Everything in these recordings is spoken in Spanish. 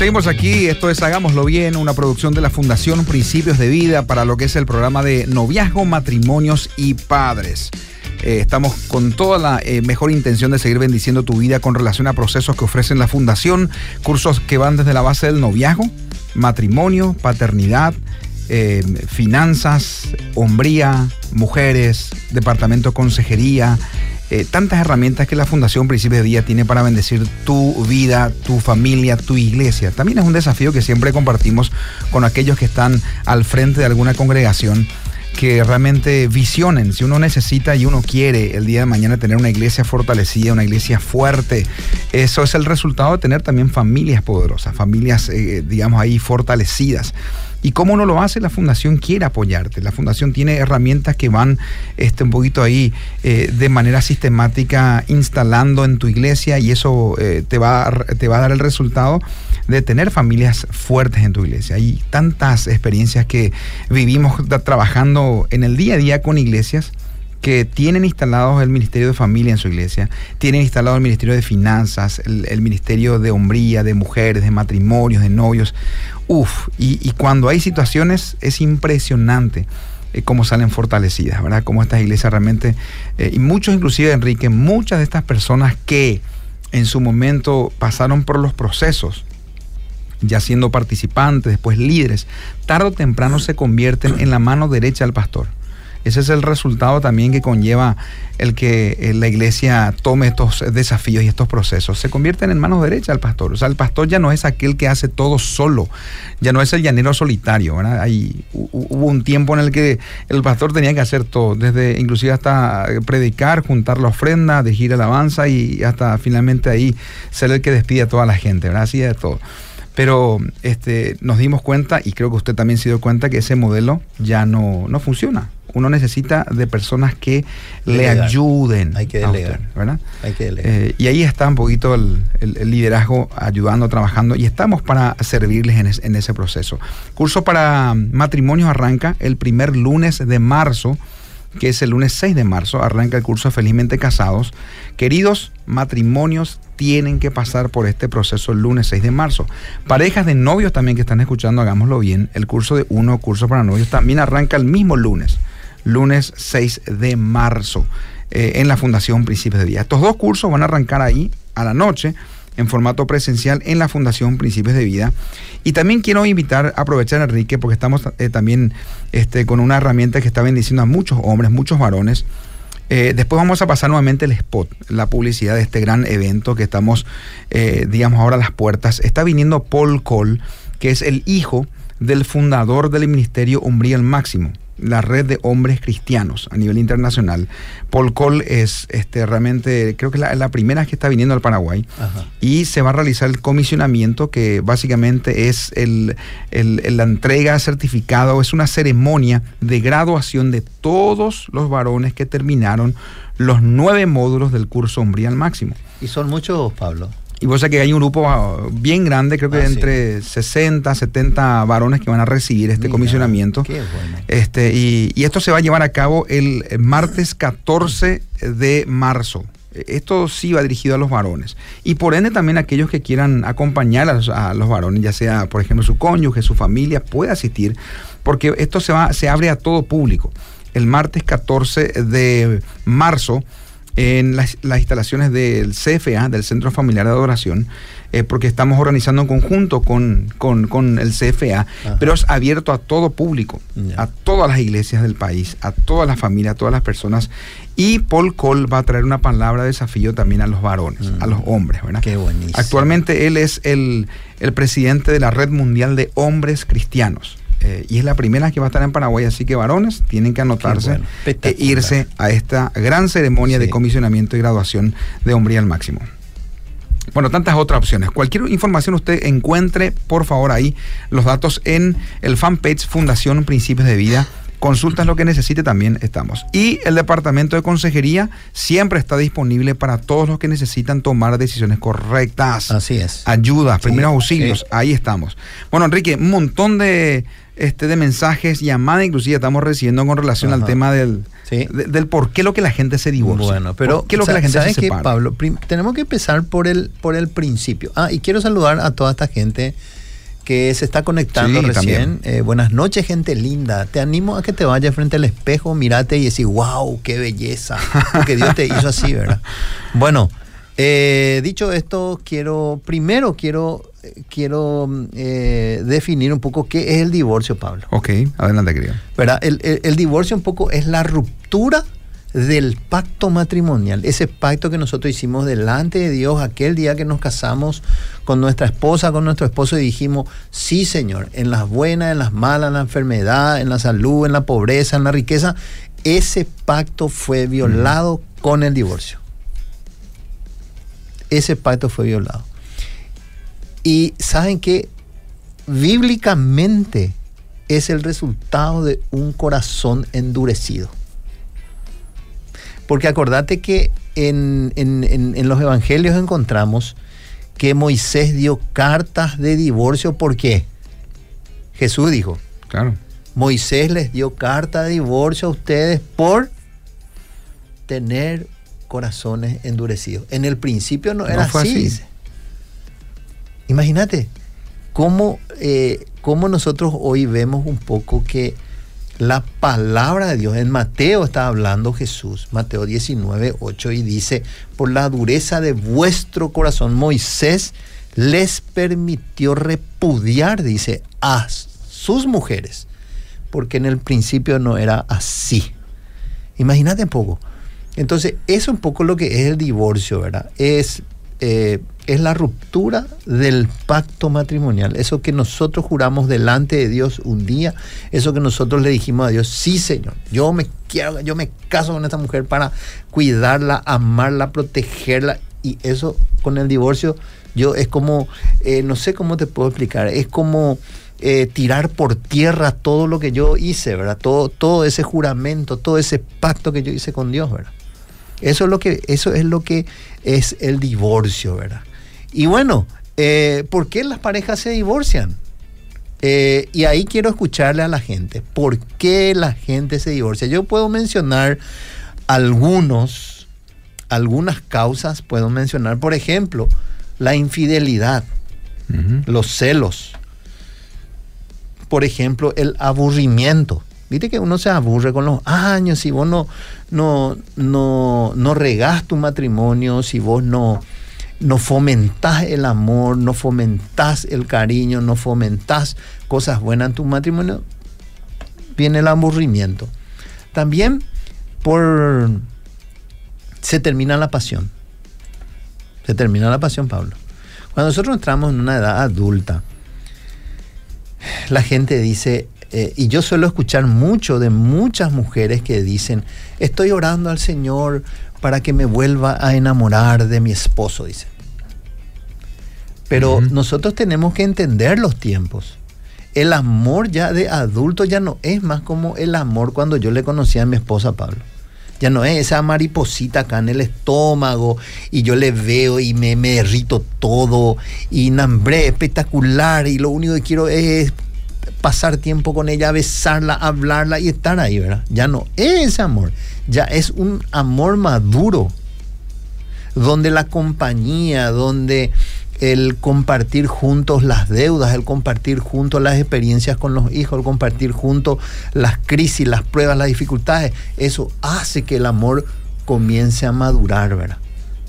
Seguimos aquí. Esto es Hagámoslo Bien, una producción de la Fundación Principios de Vida para lo que es el programa de noviazgo, matrimonios y padres. Eh, estamos con toda la eh, mejor intención de seguir bendiciendo tu vida con relación a procesos que ofrecen la Fundación, cursos que van desde la base del noviazgo, matrimonio, paternidad, eh, finanzas, hombría, mujeres, departamento de consejería, eh, tantas herramientas que la Fundación Principio de Día tiene para bendecir tu vida, tu familia, tu iglesia. También es un desafío que siempre compartimos con aquellos que están al frente de alguna congregación que realmente visionen, si uno necesita y uno quiere el día de mañana tener una iglesia fortalecida, una iglesia fuerte, eso es el resultado de tener también familias poderosas, familias, eh, digamos, ahí fortalecidas. ¿Y cómo no lo hace? La fundación quiere apoyarte. La fundación tiene herramientas que van este, un poquito ahí eh, de manera sistemática instalando en tu iglesia y eso eh, te, va te va a dar el resultado de tener familias fuertes en tu iglesia. Hay tantas experiencias que vivimos trabajando en el día a día con iglesias que tienen instalados el Ministerio de Familia en su iglesia, tienen instalado el Ministerio de Finanzas, el, Ministerio de Hombría, de Mujeres, de Matrimonios, de Novios. Uf, y, cuando hay situaciones es impresionante eh, cómo salen fortalecidas, ¿verdad? Cómo estas iglesias realmente, eh, y muchos inclusive, Enrique, muchas de estas personas que en su momento pasaron por los procesos, ya siendo participantes, después líderes, tarde o temprano se convierten en la mano derecha del pastor. Ese es el resultado también que conlleva el que eh, la iglesia tome estos desafíos y estos procesos. Se convierten en manos derechas del pastor. O sea, el pastor ya no es aquel que hace todo solo, ya no es el llanero solitario. Hay, hubo un tiempo en el que el pastor tenía que hacer todo, desde inclusive hasta predicar, juntar la ofrenda, dirigir alabanza y hasta finalmente ahí ser el que despide a toda la gente. ¿verdad? Así de todo. Pero este, nos dimos cuenta, y creo que usted también se dio cuenta, que ese modelo ya no, no funciona uno necesita de personas que le ayuden. Hay que delegar. ¿verdad? Hay que delegar. Eh, y ahí está un poquito el, liderazgo ayudando, trabajando y estamos para servirles en, ese proceso. Curso para matrimonios arranca el primer lunes de marzo que es el lunes 6 de marzo, arranca el curso Felizmente Casados. Queridos matrimonios, tienen que pasar por este proceso el lunes 6 de marzo. Parejas de novios también que están escuchando, hagámoslo bien. El curso de uno, curso para novios, también arranca el mismo lunes lunes 6 de marzo eh, en la Fundación Principios de Vida. Estos dos cursos van a arrancar ahí a la noche en formato presencial en la Fundación Principios de Vida. Y también quiero invitar, aprovechar Enrique, porque estamos eh, también este, con una herramienta que está bendiciendo a muchos hombres, muchos varones. Eh, después vamos a pasar nuevamente el spot, la publicidad de este gran evento que estamos, digamos, ahora a las puertas. Está viniendo Paul Cole, que es el hijo del fundador del Ministerio Umbriel Máximo la red de hombres cristianos a nivel internacional. Paul Cole es este, realmente, creo que es la, primera que está viniendo al Paraguay y se va a realizar el comisionamiento que básicamente es el, la entrega certificado, es una ceremonia de graduación de todos los varones que terminaron los nueve módulos del curso Hombría al Máximo. ¿Y son muchos, Pablo? Y vos sabés que hay un grupo ah, bien grande, creo que ah, entre 60, 70 varones que van a recibir este comisionamiento. Qué bueno. Este, y, esto se va a llevar a cabo el martes 14 de marzo. Esto sí va dirigido a los varones. Y por ende también aquellos que quieran acompañar a los, a los varones, ya sea, por ejemplo, su cónyuge, su familia, puede asistir, porque esto se, va, se abre a todo público. El martes 14 de marzo en las, instalaciones del CFA, del Centro Familiar de Adoración, eh, porque estamos organizando en conjunto con, con, el CFA, pero es abierto a todo público, a todas las iglesias del país, a todas las familias, a todas las personas. Y Paul Cole va a traer una palabra de desafío también a los varones, a los hombres, ¿verdad? Qué buenísimo. Actualmente él es el, el presidente de la Red Mundial de Hombres Cristianos. Eh, y es la primera que va a estar en Paraguay, así que varones tienen que anotarse e irse a esta gran ceremonia de comisionamiento y graduación de hombría al máximo. Bueno, tantas otras opciones. Cualquier información usted encuentre, por favor, ahí los datos en el fanpage Fundación Principios de Vida consultas lo que necesite, también estamos. Y el departamento de consejería siempre está disponible para todos los que necesitan tomar decisiones correctas. Así es. Ayuda, primeros auxilios, ahí estamos. Bueno, Enrique, un montón de, este, de mensajes, llamadas inclusive estamos recibiendo con relación al tema del, del por qué lo que la gente se divorcia. Bueno, pero qué lo que la gente se separa? Pablo, tenemos que empezar por el, por el principio. Ah, y quiero saludar a toda esta gente que se está conectando recién. Eh, buenas noches, gente linda. Te animo a que te vayas frente al espejo, mirate y decís, wow, qué belleza. Porque Dios te hizo así, ¿verdad? Bueno, eh, dicho esto, quiero, primero quiero, quiero eh, definir un poco qué es el divorcio, Pablo. Ok, adelante, querido. ¿Verdad? el divorcio un poco es la ruptura del pacto matrimonial, ese pacto que nosotros hicimos delante de Dios aquel día que nos casamos con nuestra esposa, con nuestro esposo y dijimos, sí Señor, en las buenas, en las malas, en la enfermedad, en la salud, en la pobreza, en la riqueza, ese pacto fue violado con el divorcio. Ese pacto fue violado. Y saben que bíblicamente es el resultado de un corazón endurecido. Porque acordate que en, los evangelios encontramos que Moisés dio cartas de divorcio. ¿Por qué? Jesús dijo. Claro. Moisés les dio carta de divorcio a ustedes por tener corazones endurecidos. En el principio no, era así. Imagínate cómo, eh, cómo nosotros hoy vemos un poco que la palabra de Dios. En Mateo está hablando Jesús, Mateo 19, 8, y dice, por la dureza de vuestro corazón, Moisés les permitió repudiar, dice, a sus mujeres, porque en el principio no era así. Imagínate un poco. Entonces, eso es un poco lo que es el divorcio, ¿verdad? Es eh, es la ruptura del pacto matrimonial. Eso que nosotros juramos delante de Dios un día, eso que nosotros le dijimos a Dios, sí Señor, yo me quiero, yo me caso con esta mujer para cuidarla, amarla, protegerla. Y eso con el divorcio, yo es como, eh, no sé cómo te puedo explicar, es como eh, tirar por tierra todo lo que yo hice, ¿verdad? Todo, todo ese juramento, todo ese pacto que yo hice con Dios, ¿verdad? Eso es lo que, eso es, lo que es el divorcio, ¿verdad? Y bueno, eh, ¿por qué las parejas se divorcian? Eh, y ahí quiero escucharle a la gente. ¿Por qué la gente se divorcia? Yo puedo mencionar algunos, algunas causas, puedo mencionar, por ejemplo, la infidelidad, los celos, por ejemplo, el aburrimiento. Viste que uno se aburre con los años, si vos no, no, no, no regás tu matrimonio, si vos no, no fomentás el amor, no fomentás el cariño, no fomentás cosas buenas en tu matrimonio, viene el aburrimiento. También por se termina la pasión. Se termina la pasión, Pablo. Cuando nosotros entramos en una edad adulta, la gente dice, eh, y yo suelo escuchar mucho de muchas mujeres que dicen, estoy orando al Señor para que me vuelva a enamorar de mi esposo, dice. Pero nosotros tenemos que entender los tiempos. El amor ya de adulto ya no es más como el amor cuando yo le conocí a mi esposa Pablo. Ya no es esa mariposita acá en el estómago y yo le veo y me, me derrito todo y nambré espectacular y lo único que quiero es pasar tiempo con ella, besarla, hablarla y estar ahí, ¿verdad? Ya no es ese amor, ya es un amor maduro, donde la compañía, donde el compartir juntos las deudas, el compartir juntos las experiencias con los hijos, el compartir juntos las crisis, las pruebas, las dificultades, eso hace que el amor comience a madurar, ¿verdad?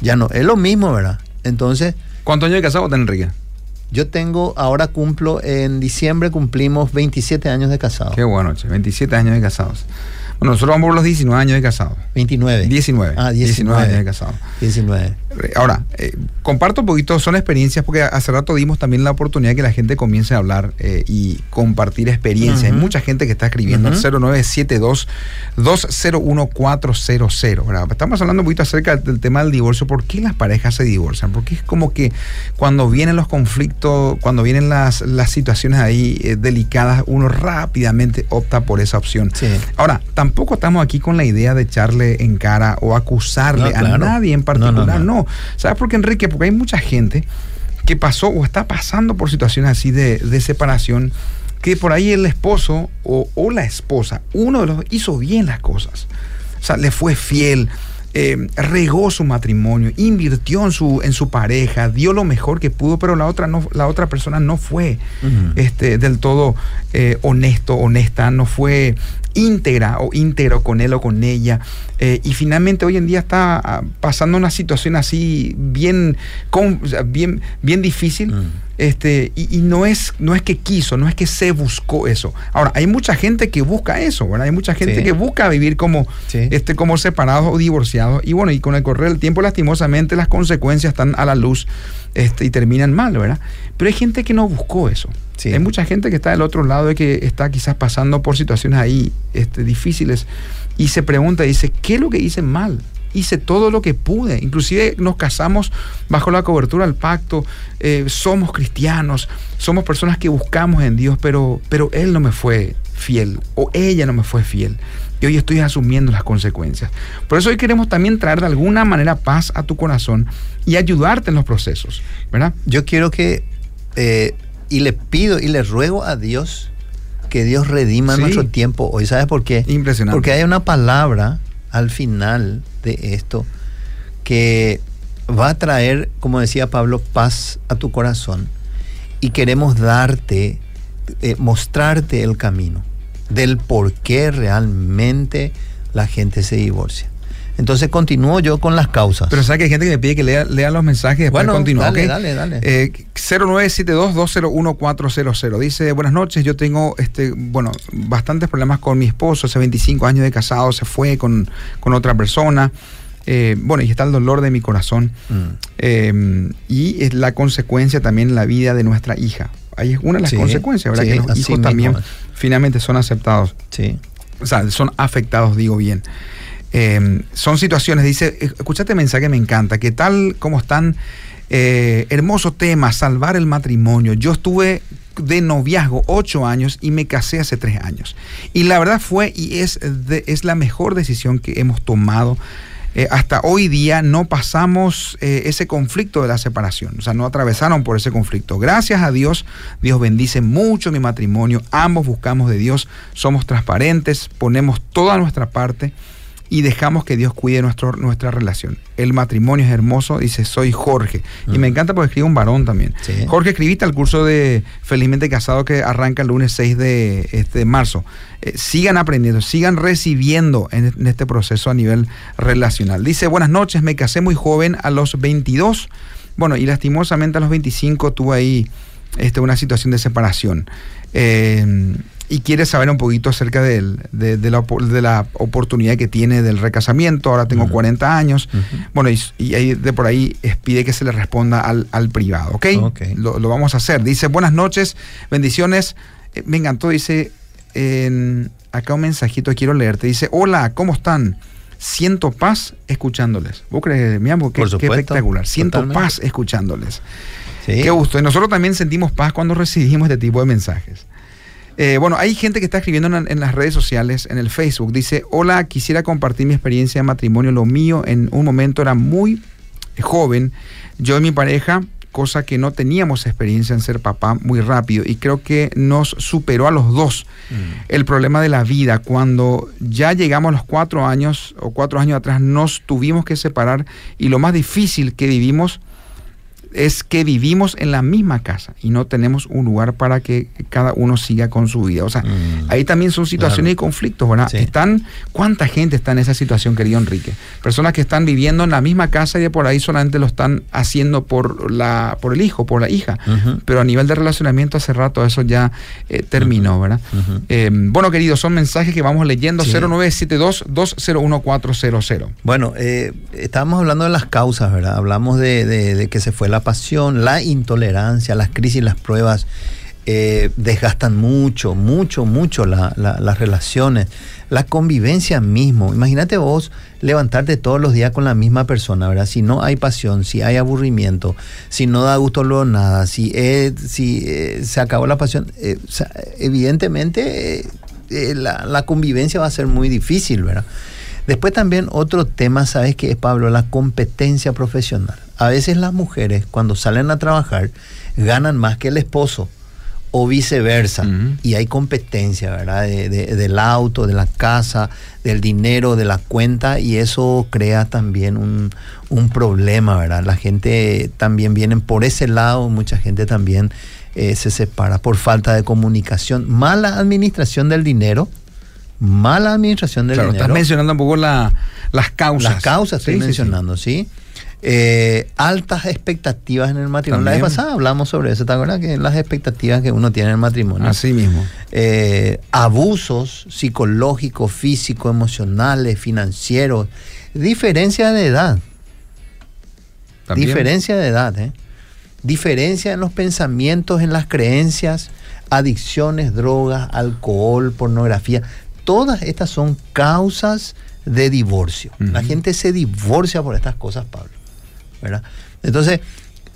Ya no, es lo mismo, ¿verdad? Entonces... ¿Cuántos años de casado Enrique? Yo tengo, ahora cumplo, en diciembre cumplimos 27 años de casado. Qué bueno, che, 27 años de casados. Bueno, nosotros vamos por los 19 años de casado. 29. 19. Ah, 19. años de casado. 19. Ahora, eh, comparto un poquito, son experiencias, porque hace rato dimos también la oportunidad de que la gente comience a hablar eh, y compartir experiencias. Hay mucha gente que está escribiendo al 0972-201-400. Estamos hablando un poquito acerca del tema del divorcio. ¿Por qué las parejas se divorcian? Porque es como que cuando vienen los conflictos, cuando vienen las, las situaciones ahí eh, delicadas, uno rápidamente opta por esa opción. Ahora, tampoco estamos aquí con la idea de echarle en cara o acusarle a nadie en particular. No, ¿Sabes por qué, Enrique? Porque hay mucha gente que pasó o está pasando por situaciones así de, separación que por ahí el esposo o, o, la esposa, uno de los hizo bien las cosas. O sea, le fue fiel, eh, regó su matrimonio, invirtió en su, en su pareja, dio lo mejor que pudo, pero la otra, no, la otra persona no fue este, del todo eh, honesto, honesta, no fue íntegra o íntegro con él o con ella. Eh, y finalmente hoy en día está ah, pasando una situación así bien, bien, bien difícil. Mm. Este, y, no, es, no es que quiso, no es que se buscó eso. Ahora, hay mucha gente que busca eso, ¿verdad? Hay mucha gente que busca vivir como, este, como separados o divorciados. Y bueno, y con el correr del tiempo, lastimosamente, las consecuencias están a la luz este, y terminan mal, ¿verdad? Pero hay gente que no buscó eso. Hay mucha gente que está del otro lado y que está quizás pasando por situaciones ahí este, difíciles y se pregunta, dice, ¿qué es lo que hice mal? Hice todo lo que pude, inclusive nos casamos bajo la cobertura del pacto, eh, somos cristianos, somos personas que buscamos en Dios, pero, pero Él no me fue fiel o ella no me fue fiel. Y hoy estoy asumiendo las consecuencias. Por eso hoy queremos también traer de alguna manera paz a tu corazón y ayudarte en los procesos, ¿verdad? Yo quiero que, eh, y le pido y le ruego a Dios que Dios redima nuestro tiempo hoy. ¿Sabes por qué? Impresionante. Porque hay una palabra al final de esto que va a traer, como decía Pablo, paz a tu corazón. Y queremos darte, eh, mostrarte el camino del por qué realmente la gente se divorcia. Entonces continúo yo con las causas. Pero sabes que hay gente que me pide que lea, lea los mensajes después bueno, Dale, dale, dale. Eh, 0972-201-400. Dice, buenas noches, yo tengo este, bueno, bastantes problemas con mi esposo, hace 25 años de casado, se fue con, otra persona. Eh, bueno, y está el dolor de mi corazón. Mm. Eh, y es la consecuencia también en la vida de nuestra hija. Ahí es una de las consecuencias, ¿verdad? que los hijos también finalmente son aceptados. Sí. O sea, son afectados, digo bien. Em, son situaciones, dice, escuchate mensaje, me encanta, que tal como están, eh, hermoso tema, salvar el matrimonio. Yo estuve de noviazgo ocho años y me casé hace tres años. Y la verdad fue y es, es la mejor decisión que hemos tomado. Eh, hasta hoy día no pasamos eh, ese conflicto de la separación, o sea, no atravesaron por ese conflicto. Gracias a Dios, Dios bendice mucho mi matrimonio, ambos buscamos de Dios, somos transparentes, ponemos toda nuestra parte y dejamos que Dios cuide nuestro, nuestra relación. El matrimonio es hermoso, dice, soy Jorge. Y me encanta porque escribe un varón también. Jorge, escribiste al curso de Felizmente Casado que arranca el lunes 6 de este, marzo. Eh, sigan aprendiendo, sigan recibiendo en, este proceso a nivel relacional. Dice, buenas noches, me casé muy joven a los 22. Bueno, y lastimosamente a los 25 tuve ahí este, una situación de separación. Eh, y quiere saber un poquito acerca de, la, de, la, oportunidad que tiene del recasamiento. Ahora tengo 40 años. Bueno, y, ahí de por ahí pide que se le responda al, privado, ¿ok? okay. Lo, vamos a hacer. Dice, buenas noches, bendiciones. Eh, me encantó, dice, acá un mensajito quiero leerte. Dice, hola, ¿cómo están? Siento paz escuchándoles. ¿Vos crees, mi amor? Qué, qué espectacular. Siento paz escuchándoles. Qué gusto. Y nosotros también sentimos paz cuando recibimos este tipo de mensajes. Eh, bueno, hay gente que está escribiendo en, las redes sociales, en el Facebook. Dice, hola, quisiera compartir mi experiencia de matrimonio. Lo mío en un momento era muy joven. Yo y mi pareja, cosa que no teníamos experiencia en ser papá muy rápido. Y creo que nos superó a los dos mm. el problema de la vida. Cuando ya llegamos a los cuatro años o cuatro años atrás, nos tuvimos que separar. Y lo más difícil que vivimos es que vivimos en la misma casa y no tenemos un lugar para que cada uno siga con su vida. O sea, Mm. ahí también son situaciones y conflictos, ¿verdad? Sí. Están, ¿cuánta gente está en esa situación, querido Enrique? Personas que están viviendo en la misma casa y de por ahí solamente lo están haciendo por la, por el hijo, por la hija. Pero a nivel de relacionamiento hace rato eso ya eh, terminó, ¿verdad? Eh, bueno, queridos, son mensajes que vamos leyendo. Sí. 0972-201-400. Bueno, eh, estábamos hablando de las causas, ¿verdad? Hablamos de, de- de que se fue la pasión, la intolerancia, las crisis, las pruebas eh, desgastan mucho, mucho, mucho la- la- las relaciones, la convivencia mismo. Imagínate vos levantarte todos los días con la misma persona, ¿verdad? Si no hay pasión, si hay aburrimiento, si no da gusto luego nada, si, eh, si eh, se acabó la pasión, evidentemente la, la convivencia va a ser muy difícil, ¿verdad? Después también otro tema, ¿sabes qué es, Pablo? La competencia profesional. A veces las mujeres cuando salen a trabajar ganan más que el esposo o viceversa. Y hay competencia, ¿verdad? De- de- del auto, de la casa, del dinero, de la cuenta y eso crea también un, un problema, ¿verdad? La gente también viene por ese lado, mucha gente también eh, se separa por falta de comunicación, mala administración del dinero. Mala administración del Claro, dinero. estás mencionando un poco la- las causas. Las causas estoy Sí, sí, sí. mencionando, ¿sí? Eh, altas expectativas en el matrimonio. La vez También. pasada hablamos sobre eso, ¿te acuerdas? Que las expectativas que uno tiene en el matrimonio. Así mismo. Eh, abusos psicológicos, físicos, emocionales, financieros. Diferencia de edad. También. Diferencia de edad, ¿eh? Diferencia en los pensamientos, en las creencias, adicciones, drogas, alcohol, pornografía. Todas estas son causas de divorcio. La gente se divorcia por estas cosas, Pablo. ¿Verdad? Entonces,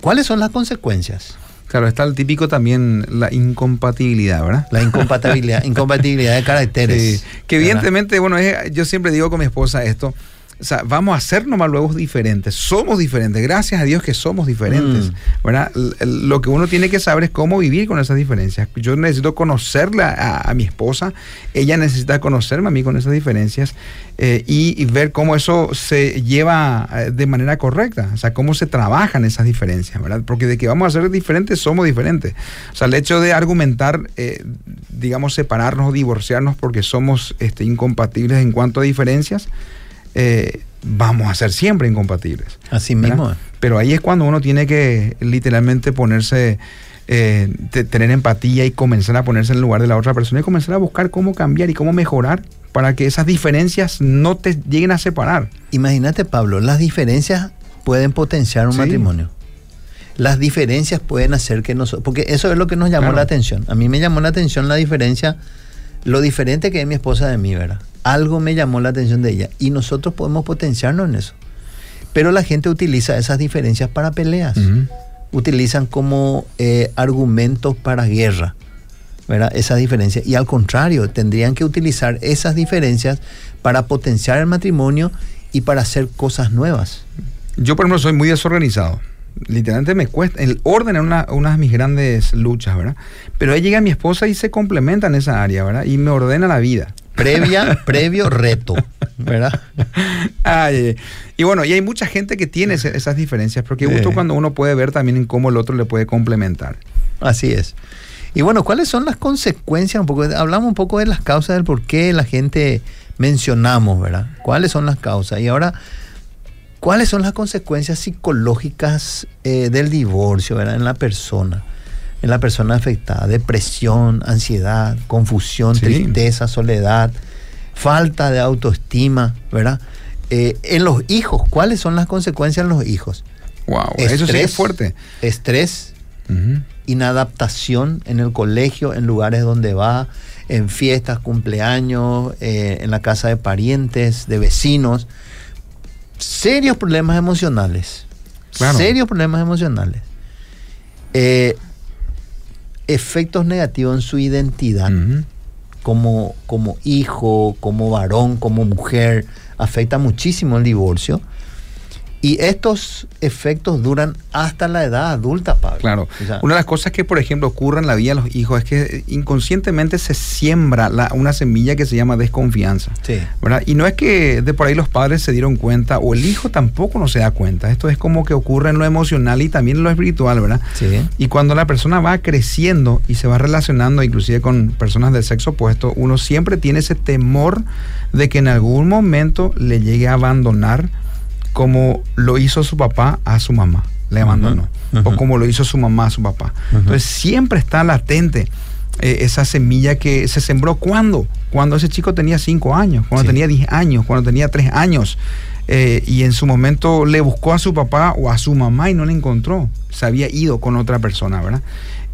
¿cuáles son las consecuencias? Claro, está el típico también, la incompatibilidad, ¿verdad? La incompatibilidad, incompatibilidad de caracteres. Sí, que ¿verdad? evidentemente, bueno, es- yo siempre digo con mi esposa esto, o sea, vamos a ser nomás luego diferentes, somos diferentes, gracias a Dios que somos diferentes, Mm. ¿verdad? Lo que uno tiene que saber es cómo vivir con esas diferencias. Yo necesito conocerla a, a mi esposa, ella necesita conocerme a mí con esas diferencias eh, y, y ver cómo eso se lleva eh, de manera correcta, o sea, cómo se trabajan esas diferencias, ¿verdad? Porque de que vamos a ser diferentes, somos diferentes. O sea, el hecho de argumentar, eh, digamos, separarnos o divorciarnos porque somos este, incompatibles en cuanto a diferencias, eh, vamos a ser siempre incompatibles. Así ¿verdad? mismo. Pero ahí es cuando uno tiene que literalmente ponerse, eh, te- tener empatía y comenzar a ponerse en el lugar de la otra persona y comenzar a buscar cómo cambiar y cómo mejorar para que esas diferencias no te lleguen a separar. Imagínate, Pablo, las diferencias pueden potenciar un Sí. matrimonio. Las diferencias pueden hacer que nosotros, porque eso es lo que nos llamó Claro. la atención. A mí me llamó la atención la diferencia, lo diferente que es mi esposa de mí, ¿verdad? Algo me llamó la atención de ella y nosotros podemos potenciarnos en eso. Pero la gente utiliza esas diferencias para peleas. Utilizan como eh, argumentos para guerra, ¿verdad? Esas diferencias. Y al contrario, tendrían que utilizar esas diferencias para potenciar el matrimonio y para hacer cosas nuevas. Yo, por ejemplo, soy muy desorganizado. Literalmente me cuesta. El orden es una, una de mis grandes luchas, ¿verdad? Pero ahí llega mi esposa y se complementa en esa área, ¿verdad? Y me ordena la vida. Previa, previo reto, ¿verdad? Ay. Y bueno, y hay mucha gente que tiene esas diferencias, pero qué gusto cuando uno puede ver también en cómo el otro le puede complementar. Así es. Y bueno, ¿cuáles son las consecuencias? Un poco, hablamos un poco de las causas del por qué la gente mencionamos, ¿verdad? ¿Cuáles son las causas? Y ahora, ¿cuáles son las consecuencias psicológicas eh, del divorcio, ¿verdad? En la persona, en la persona afectada. Depresión, ansiedad, confusión, Sí. tristeza, soledad, falta de autoestima, ¿verdad? Eh, en los hijos, ¿cuáles son las consecuencias en los hijos? Wow, eso sí es Estrés, fuerte. Estrés, inadaptación en el colegio, en lugares donde va, en fiestas, cumpleaños, eh, en la casa de parientes, de vecinos. Serios problemas emocionales. Claro. Serios problemas emocionales. Eh, efectos negativos en su identidad como, como hijo, como varón, como mujer, afecta muchísimo el divorcio. Y estos efectos duran hasta la edad adulta, Pablo. Claro. una de las cosas que, por ejemplo, ocurre en la vida de los hijos es que inconscientemente se siembra una semilla que se llama desconfianza. Sí. ¿verdad? Y no es que de por ahí los padres se dieron cuenta o el hijo tampoco no se da cuenta. Esto es como que ocurre en lo emocional y también en lo espiritual, ¿verdad? Sí. Y cuando la persona va creciendo y se va relacionando inclusive con personas del sexo opuesto, uno siempre tiene ese temor de que en algún momento le llegue a abandonar como lo hizo su papá a su mamá, le abandonó, o como lo hizo su mamá a su papá. Entonces siempre está latente eh, esa semilla que se sembró cuando, cuando ese chico tenía 5 años, cuando tenía 10 años, cuando tenía 3 años. Eh, y en su momento le buscó a su papá o a su mamá y no le encontró. Se había ido con otra persona, ¿verdad?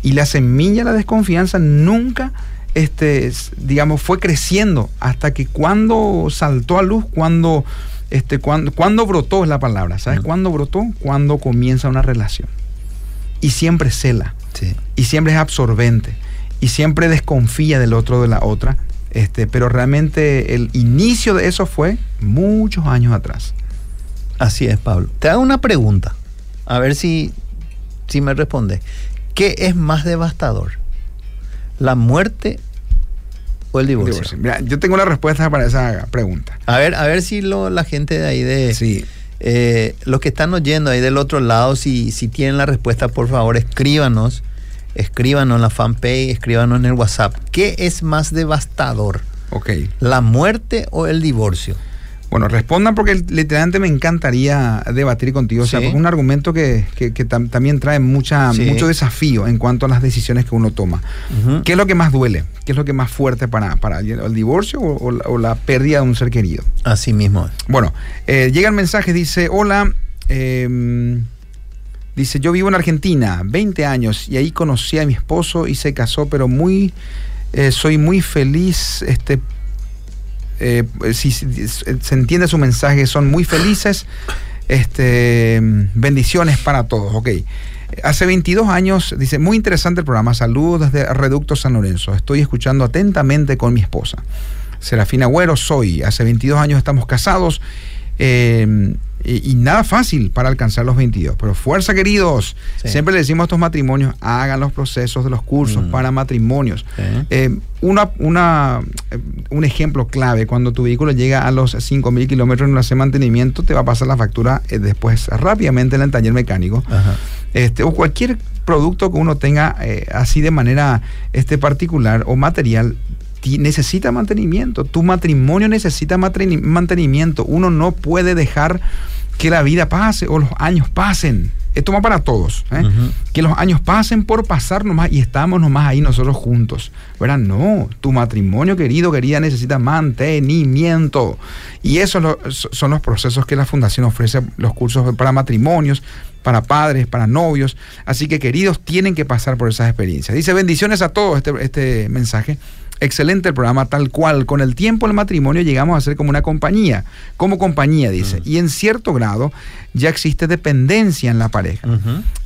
Y la semilla, la desconfianza, nunca, este, digamos, fue creciendo hasta que cuando saltó a luz, cuando este, ¿cuándo, brotó es la palabra? ¿Sabes cuándo brotó? Cuando comienza una relación. Y siempre cela. Y siempre es absorbente. Y siempre desconfía del otro de la otra. Este, pero realmente el inicio de eso fue muchos años atrás. Así es, Pablo. Te hago una pregunta. A ver si, si me responde. ¿Qué es más devastador? ¿La muerte o el divorcio? yo tengo la respuesta para esa pregunta. A ver, a ver si lo, la gente de ahí de... Sí. Eh, los que están oyendo ahí del otro lado, si, si tienen la respuesta, por favor, escríbanos. Escríbanos en la fanpage, escríbanos en el WhatsApp. ¿Qué es más devastador? Ok. ¿La muerte o el divorcio? Bueno, respondan porque literalmente me encantaría debatir contigo. O sea, es un argumento que, también trae mucha, mucho desafío en cuanto a las decisiones que uno toma. ¿Qué es lo que más duele? ¿Qué es lo que más fuerte para, para el divorcio o, la, pérdida de un ser querido? Así mismo. Bueno, eh, llega el mensaje, dice, hola, em, dice, yo vivo en Argentina, 20 años, y ahí conocí a mi esposo y se casó, pero muy, eh, soy muy feliz, este eh, si, se entiende su mensaje, son muy felices. Este, bendiciones para todos, ok. Hace 22 años, dice, muy interesante el programa, saludos desde Reducto San Lorenzo, estoy escuchando atentamente con mi esposa. Serafina Agüero soy, hace 22 años estamos casados eh, y, nada fácil para alcanzar los 22. Pero fuerza, queridos. Siempre le decimos a estos matrimonios, hagan los procesos de los cursos mm. para matrimonios. Eh, una, una, eh, un ejemplo clave, cuando tu vehículo llega a los 5.000 kilómetros en hace mantenimiento, te va a pasar la factura después rápidamente en el taller mecánico. Este, o cualquier producto que uno tenga así de manera este, particular o material, necesita mantenimiento, tu matrimonio necesita mantenimiento. Uno no puede dejar que la vida pase o los años pasen. Esto va para todos. ¿eh? Que los años pasen por pasar nomás y estamos nomás ahí nosotros juntos. ¿Verdad? No, tu matrimonio querido, querida, necesita mantenimiento. Y esos son los procesos que la Fundación ofrece, los cursos para matrimonios, para padres, para novios. Así que queridos, tienen que pasar por esas experiencias. Dice bendiciones a todos este, este mensaje. Excelente el programa, tal cual. Con el tiempo el matrimonio llegamos a ser como una compañía, como compañía, dice. Y en cierto grado ya existe dependencia en la pareja.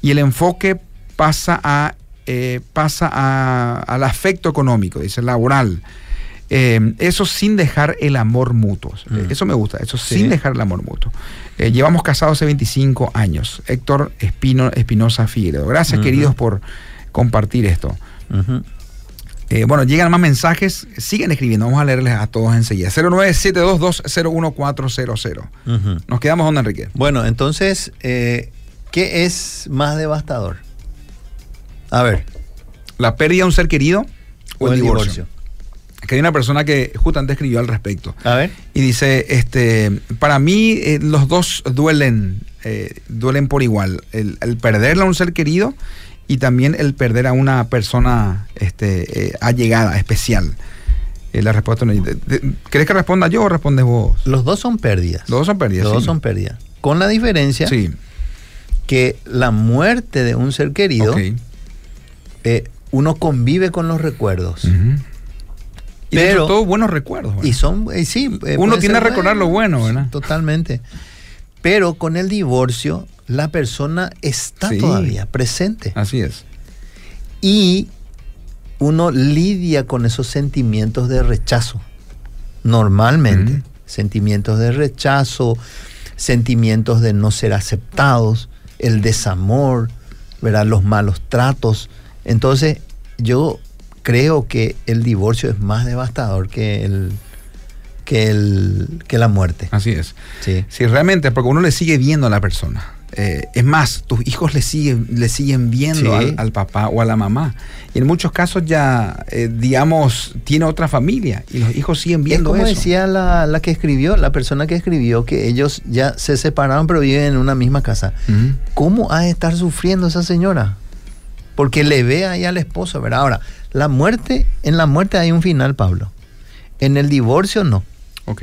Y el enfoque pasa, a, eh, pasa a, al afecto económico, dice, laboral. Eh, eso sin dejar el amor mutuo. Mm. Eso me gusta, eso sin dejar el amor mutuo. Eh, llevamos casados hace 25 años. Héctor Espino, Espinosa Figueredo. Gracias, queridos, por compartir esto. Eh, bueno, llegan más mensajes, siguen escribiendo, vamos a leerles a todos enseguida. 0972201400. Nos quedamos donde Enrique. Bueno, entonces, eh, ¿qué es más devastador? A ver. ¿La pérdida de un ser querido o, el, divorcio? Que hay una persona que justamente escribió al respecto. A ver. Y dice, este, para mí eh, los dos duelen, duelen por igual. El, el perderle a un ser querido y también el perder a una persona este, eh, allegada, especial. Eh, la respuesta ¿Crees que responda yo o respondes vos? Los dos son pérdidas. Los dos son pérdidas. Los dos son pérdidas. Con la diferencia sí. que la muerte de un ser querido, eh, uno convive con los recuerdos. Y pero todos buenos recuerdos. Y son, sí. uno tiene que recordar lo bueno, ¿verdad? Totalmente. Pero con el divorcio, la persona está todavía presente. Así es. Y uno lidia con esos sentimientos de rechazo. Normalmente, sentimientos de rechazo, sentimientos de no ser aceptados, el desamor, ¿verdad? los malos tratos. Entonces, yo creo que el divorcio es más devastador que el, que, el, que la muerte. Así es. Sí. sí, realmente, porque uno le sigue viendo a la persona. Eh, es más, tus hijos le siguen, le siguen viendo al, papá o a la mamá. Y en muchos casos ya, eh, digamos, tiene otra familia y los hijos siguen viendo es como decía la, que escribió, la persona que escribió que ellos ya se separaron pero viven en una misma casa. ¿Cómo ha de estar sufriendo esa señora? Porque le ve ahí al esposo, ¿verdad? Ahora, la muerte, en la muerte hay un final, Pablo. En el divorcio no. Ok.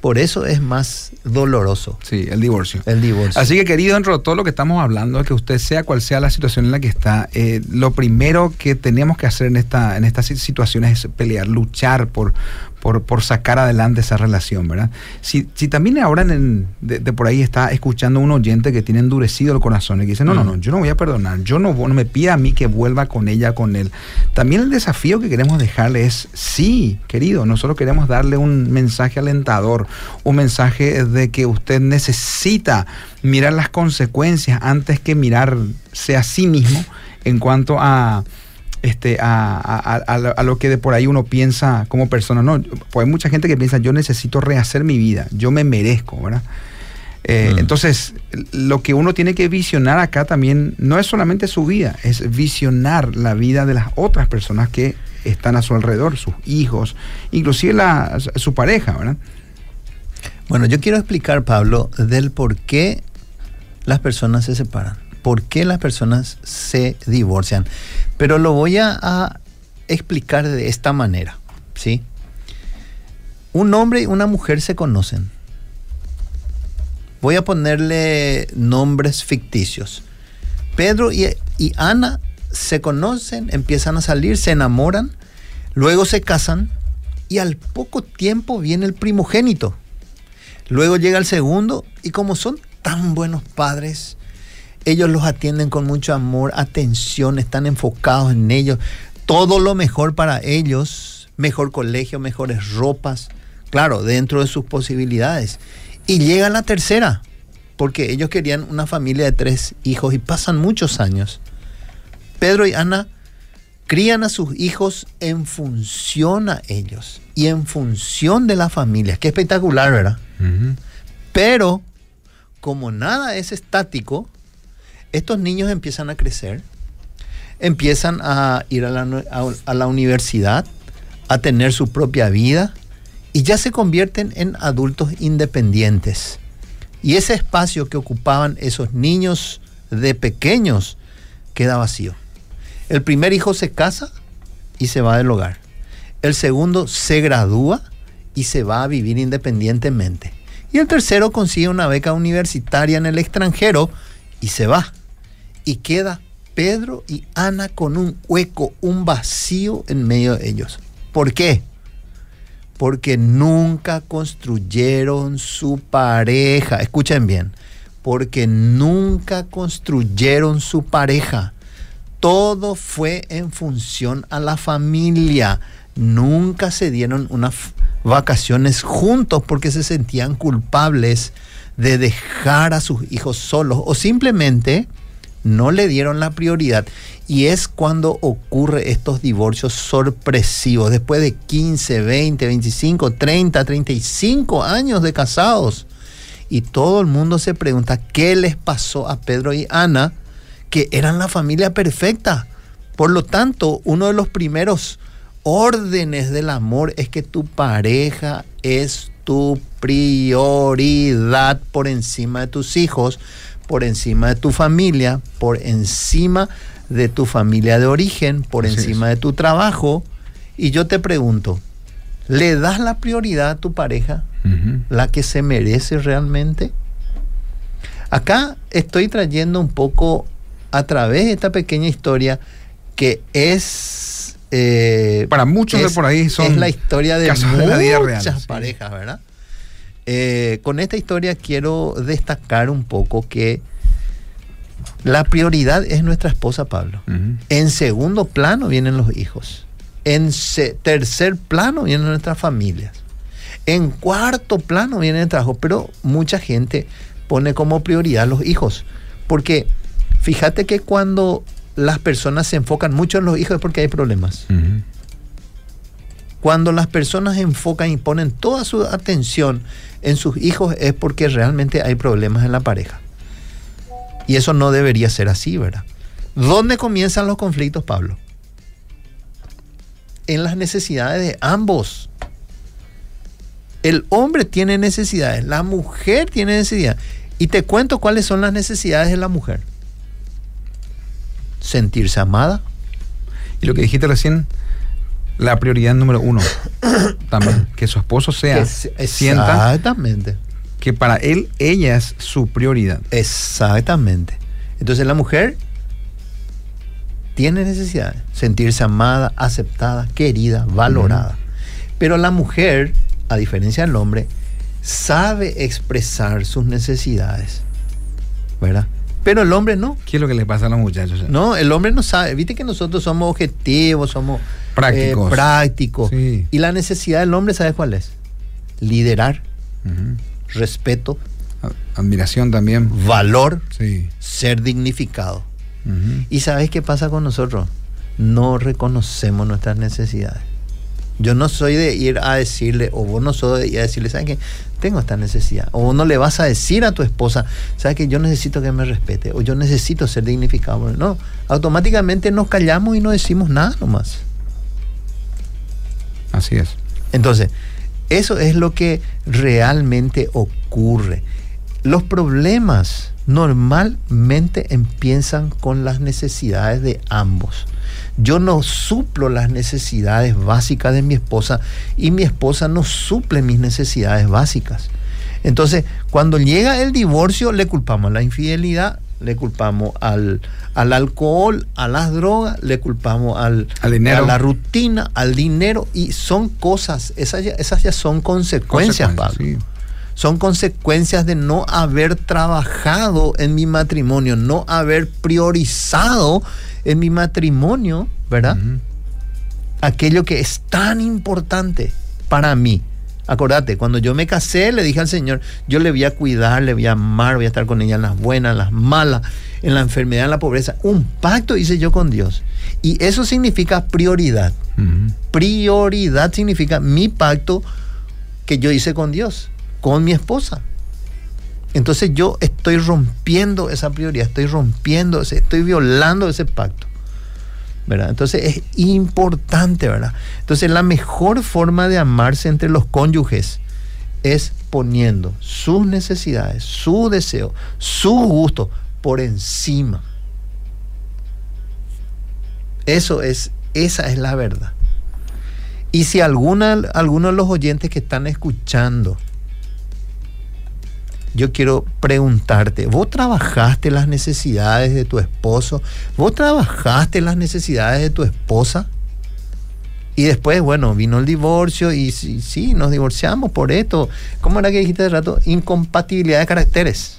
Por eso es más doloroso. Sí, el divorcio. El divorcio. Así que querido, dentro de todo lo que estamos hablando, que usted sea cual sea la situación en la que está, eh, lo primero que tenemos que hacer en, esta, en estas situaciones es pelear, luchar por, por, por, sacar adelante esa relación, ¿verdad? Si, si también ahora en, de, por ahí está escuchando un oyente que tiene endurecido el corazón y que dice, no, no, no, yo no voy a perdonar, yo no, no me pida a mí que vuelva con ella, con él. También el desafío que queremos dejarle es, sí, querido, nosotros queremos darle un mensaje alentador, un mensaje de que usted necesita mirar las consecuencias antes que mirarse a sí mismo en cuanto a este, a, lo que de por ahí uno piensa como persona. No, pues hay mucha gente que piensa, yo necesito rehacer mi vida, yo me merezco, ¿verdad? Eh, mm. Entonces, lo que uno tiene que visionar acá también no es solamente su vida, es visionar la vida de las otras personas que están a su alrededor, sus hijos, inclusive la, su pareja, ¿verdad? Bueno, yo quiero explicar, Pablo, del por qué las personas se separan por qué las personas se divorcian. Pero lo voy a, explicar de esta manera, ¿sí? Un hombre y una mujer se conocen. Voy a ponerle nombres ficticios. Pedro y, y Ana se conocen, empiezan a salir, se enamoran, luego se casan y al poco tiempo viene el primogénito. Luego llega el segundo y como son tan buenos padres, ellos los atienden con mucho amor, atención, están enfocados en ellos. Todo lo mejor para ellos, mejor colegio, mejores ropas, claro, dentro de sus posibilidades. Y llega la tercera, porque ellos querían una familia de tres hijos y pasan muchos años. Pedro y Ana crían a sus hijos en función a ellos y en función de la familia. Qué espectacular, ¿verdad? Pero como nada es estático, estos niños empiezan a crecer, empiezan a ir a la, universidad, a tener su propia vida y ya se convierten en adultos independientes. Y ese espacio que ocupaban esos niños de pequeños queda vacío. El primer hijo se casa y se va del hogar. El segundo se gradúa y se va a vivir independientemente. Y el tercero consigue una beca universitaria en el extranjero y se va y queda Pedro y Ana con un hueco, un vacío en medio de ellos. ¿Por qué? Porque nunca construyeron su pareja. Escuchen bien. Porque nunca construyeron su pareja. Todo fue en función a la familia. Nunca se dieron unas vacaciones juntos porque se sentían culpables de dejar a sus hijos solos o simplemente no le dieron la prioridad. Y es cuando ocurre estos divorcios sorpresivos, después de 15, 20, 25, 30, 35 años de casados. Y todo el mundo se pregunta qué les pasó a Pedro y Ana, que eran la familia perfecta. Por lo tanto, uno de los primeros órdenes del amor es que tu pareja es tu prioridad por encima de tus hijos, por encima de tu familia, por encima de tu familia de origen, por encima de tu trabajo. Y yo te pregunto, ¿le das la prioridad a tu pareja, la que se merece realmente? Acá estoy trayendo un poco a través de esta pequeña historia que es... Eh, Para muchos de por ahí son... Es la historia de muchas parejas, ¿verdad? Eh, con esta historia quiero destacar un poco que la prioridad es nuestra esposa Pablo. En segundo plano vienen los hijos. En tercer plano vienen nuestras familias. En cuarto plano viene el trabajo, pero mucha gente pone como prioridad los hijos. Porque fíjate que cuando las personas se enfocan mucho en los hijos es porque hay problemas. Cuando las personas enfocan y ponen toda su atención en sus hijos es porque realmente hay problemas en la pareja. Y eso no debería ser así, ¿verdad? ¿Dónde comienzan los conflictos, Pablo? En las necesidades de ambos. El hombre tiene necesidades, la mujer tiene necesidades. Y te cuento cuáles son las necesidades de la mujer. Sentirse amada. Y lo que dijiste recién, la prioridad número uno también, que su esposo sea, que sienta exactamente. que para él, ella es su prioridad. Exactamente. Entonces la mujer tiene necesidad de sentirse amada, aceptada, querida, valorada. Pero la mujer, a diferencia del hombre, sabe expresar sus necesidades. ¿Verdad? Pero el hombre no. ¿Qué es lo que le pasa a los muchachos? No, el hombre no sabe. Viste que nosotros somos objetivos, somos prácticos. Eh, prácticos. Y la necesidad del hombre, ¿sabes cuál es? Liderar, respeto, admiración también, valor, sí. ser dignificado. ¿Y sabes qué pasa con nosotros? No reconocemos nuestras necesidades. Yo no soy de ir a decirle, o vos no soy de ir a decirle, ¿sabes qué? Tengo esta necesidad. O no le vas a decir a tu esposa, ¿sabes qué? Yo necesito que me respete, o yo necesito ser dignificado. No, automáticamente nos callamos y no decimos nada nomás. Así es. Entonces, eso es lo que realmente ocurre. Los problemas normalmente empiezan con las necesidades de ambos. Yo no suplo las necesidades básicas de mi esposa y mi esposa no suple mis necesidades básicas. Entonces, cuando llega el divorcio, le culpamos a la infidelidad, le culpamos al, al alcohol, a las drogas, le culpamos al, dinero. a la rutina, al dinero, y son cosas, esas ya, esas ya son consecuencias, Pablo. Son consecuencias de no haber trabajado en mi matrimonio, no haber priorizado en mi matrimonio, ¿verdad? Aquello que es tan importante para mí. Acordate, cuando yo me casé, le dije al Señor, yo le voy a cuidar, le voy a amar, voy a estar con ella en las buenas, en las malas, en la enfermedad, en la pobreza. Un pacto hice yo con Dios. Y eso significa prioridad. Prioridad significa mi pacto que yo hice con Dios, con mi esposa. Entonces yo estoy rompiendo esa prioridad, estoy rompiendo, estoy violando ese pacto. Entonces es importante, ¿verdad? Entonces la mejor forma de amarse entre los cónyuges es poniendo sus necesidades, su deseo, su gusto por encima. Eso es, esa es la verdad. Y si alguna, alguno de los oyentes que están escuchando yo quiero preguntarte, ¿vos trabajaste las necesidades de tu esposo? ¿Vos trabajaste las necesidades de tu esposa? Y después, bueno, vino el divorcio y sí, sí, nos divorciamos por esto. ¿Cómo era que dijiste de rato? Incompatibilidad de caracteres.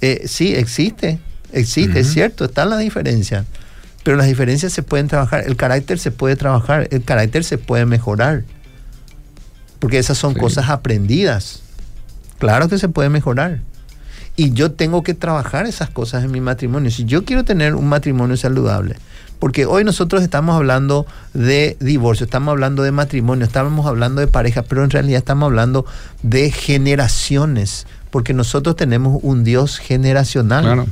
Eh, sí, existe, existe, es cierto, está la diferencia. Pero las diferencias se pueden trabajar, el carácter se puede trabajar, el carácter se puede mejorar. Porque esas son cosas aprendidas. Claro que se puede mejorar. Y yo tengo que trabajar esas cosas en mi matrimonio. Si yo quiero tener un matrimonio saludable, porque hoy nosotros estamos hablando de divorcio, estamos hablando de matrimonio, estamos hablando de pareja, pero en realidad estamos hablando de generaciones, porque nosotros tenemos un Dios generacional. Claro.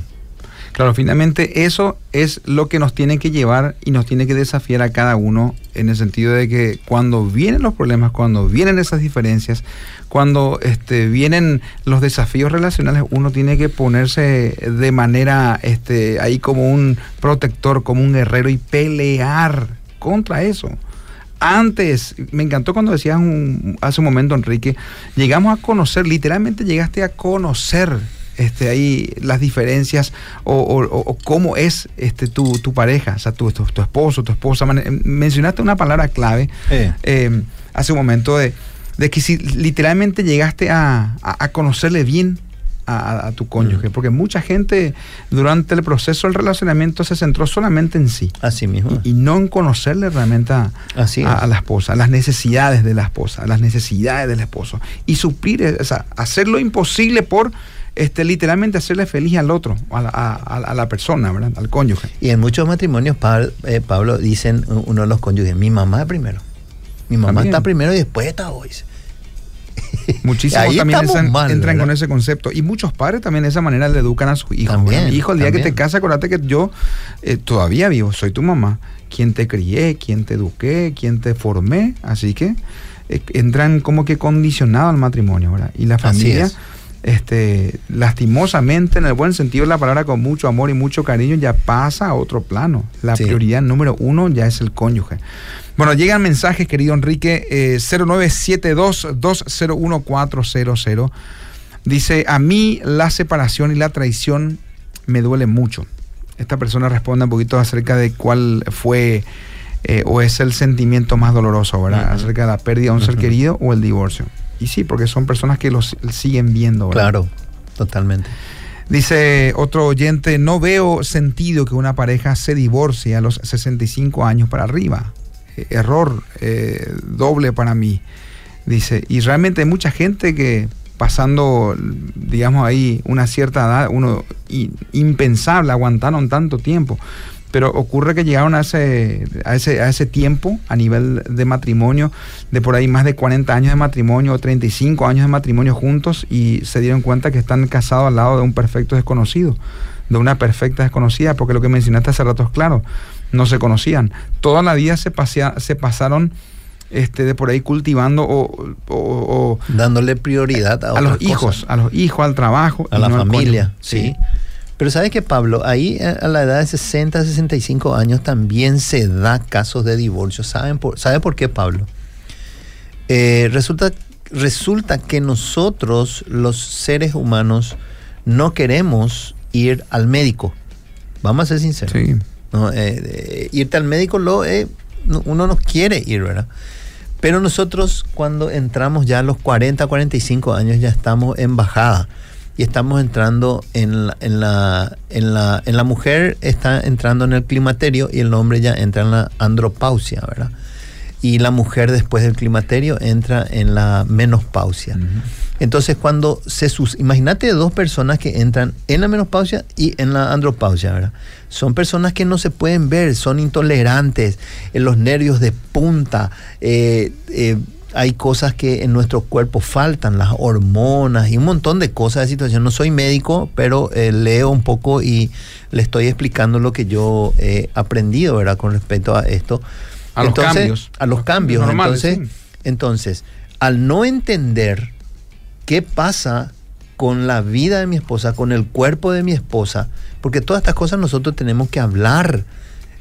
Claro, finalmente eso es lo que nos tiene que llevar y nos tiene que desafiar a cada uno en el sentido de que cuando vienen los problemas, cuando vienen esas diferencias, cuando este, vienen los desafíos relacionales, uno tiene que ponerse de manera este, ahí como un protector, como un guerrero y pelear contra eso. Antes, me encantó cuando decías hace un momento, Enrique, llegamos a conocer, literalmente llegaste a conocer este, ahí las diferencias o, cómo es este, tu, tu, pareja, o sea, tu, tu, esposo, tu esposa. Mencionaste una palabra clave eh, hace un momento de, de, que si literalmente llegaste a, a, conocerle bien a, tu cónyuge, porque mucha gente durante el proceso del relacionamiento se centró solamente en sí. Así mismo. Y, no en conocerle realmente a, a, la esposa, las necesidades de la esposa, las necesidades del esposo. Y suplir, o sea, hacer lo imposible por este, literalmente hacerle feliz al otro, a la, a, la persona, ¿verdad? al cónyuge. Y en muchos matrimonios, eh, Pablo, dicen uno de los cónyuges, mi mamá primero. Mi mamá está primero y después está hoy. Muchísimos también entran con ese concepto. Y muchos padres también de esa manera le educan a su hijo. hijo, el día que te casas, acuérdate que yo eh, todavía vivo, soy tu mamá. Quien te crié, quien te eduqué, quien te formé. Así que eh, entran como que condicionados al matrimonio, ¿verdad? Y la familia este, lastimosamente, en el buen sentido de la palabra, con mucho amor y mucho cariño, ya pasa a otro plano. La prioridad número uno ya es el cónyuge. Bueno, llegan mensajes, querido Enrique, eh, 0972-201-400. Dice, a mí la separación y la traición me duele mucho. Esta persona responde un poquito acerca de cuál fue eh, o es el sentimiento más doloroso, ¿verdad? Acerca de la pérdida de un ser querido o el divorcio. Y sí, porque son personas que los siguen viendo. Claro, totalmente. Dice otro oyente, no veo sentido que una pareja se divorcie a los 65 años para arriba. Eh, error eh, doble para mí. Dice, y realmente hay mucha gente que pasando, digamos ahí, una cierta edad, uno impensable, aguantaron tanto tiempo pero ocurre que llegaron a ese, a ese, a ese tiempo a nivel de matrimonio, de por ahí más de 40 años de matrimonio o 35 años de matrimonio juntos y se dieron cuenta que están casados al lado de un perfecto desconocido, de una perfecta desconocida, porque lo que mencionaste hace rato es claro, no se conocían. Toda la vida se, se pasaron este, de por ahí cultivando o, dándole prioridad a, los hijos, a los hijos, al trabajo, a la familia, sí. Pero ¿sabes que Pablo? Ahí eh, a la edad de 60, 65 años también se da casos de divorcio. ¿Saben por, ¿Sabe por qué, Pablo? Eh, resulta, resulta que nosotros, los seres humanos, no queremos ir al médico. Vamos a ser sinceros. Sí. Eh, irte al médico lo, uno no quiere ir, ¿verdad? Pero nosotros cuando entramos ya a los 40, 45 años ya estamos en bajada y estamos entrando en la, en la, en la, en la mujer está entrando en el climaterio y el hombre ya entra en la andropausia, ¿verdad? Y la mujer después del climaterio entra en la menopausia. Entonces, cuando se sus. Imagínate dos personas que entran en la menopausia y en la andropausia, ¿verdad? Son personas que no se pueden ver, son intolerantes, en los nervios de punta, eh, eh, hay cosas que en nuestro cuerpo faltan, las hormonas y un montón de cosas de situación. No soy médico, pero eh, leo un poco y le estoy explicando lo que yo he aprendido, ¿verdad? Con respecto a esto. A los cambios. A los cambios. entonces, entonces, al no entender qué pasa con la vida de mi esposa, con el cuerpo de mi esposa, porque todas estas cosas nosotros tenemos que hablar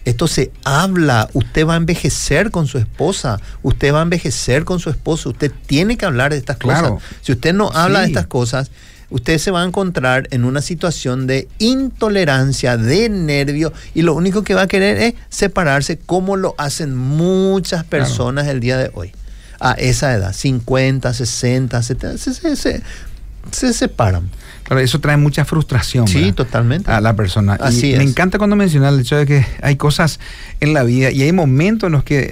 esto se habla. Usted va a envejecer con su esposa. Usted va a envejecer con su esposo. Usted tiene que hablar de estas cosas. Si usted no habla de estas cosas, usted se va a encontrar en una situación de intolerancia, de nervio, y lo único que va a querer es separarse, como lo hacen muchas personas el día de hoy. A esa edad, 50, 60, 70, se, se separan. Claro, eso trae mucha frustración. Sí, totalmente. A la persona. Así y Me encanta cuando mencionas el hecho de que hay cosas en la vida y hay momentos en los que